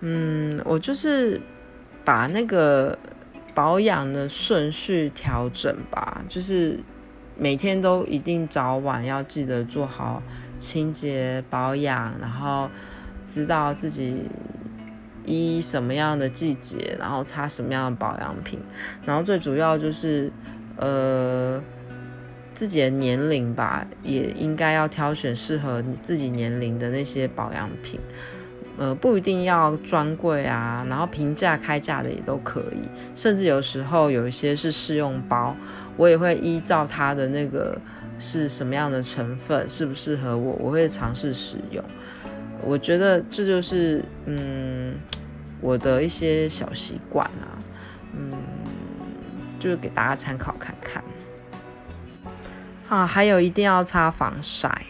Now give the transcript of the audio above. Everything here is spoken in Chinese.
嗯，我就是把那个保养的顺序调整吧，就是每天都一定早晚要记得做好清洁保养，然后知道自己依什么样的季节，然后擦什么样的保养品，然后最主要就是呃自己的年龄吧，也应该要挑选适合你自己年龄的那些保养品。呃，不一定要专柜啊，然后平价开价的也都可以，甚至有时候有一些是试用包，我也会依照它的那个是什么样的成分，适不适合我，我会尝试使用。我觉得这就是嗯我的一些小习惯啊，嗯，就是给大家参考看看。啊，还有一定要擦防晒。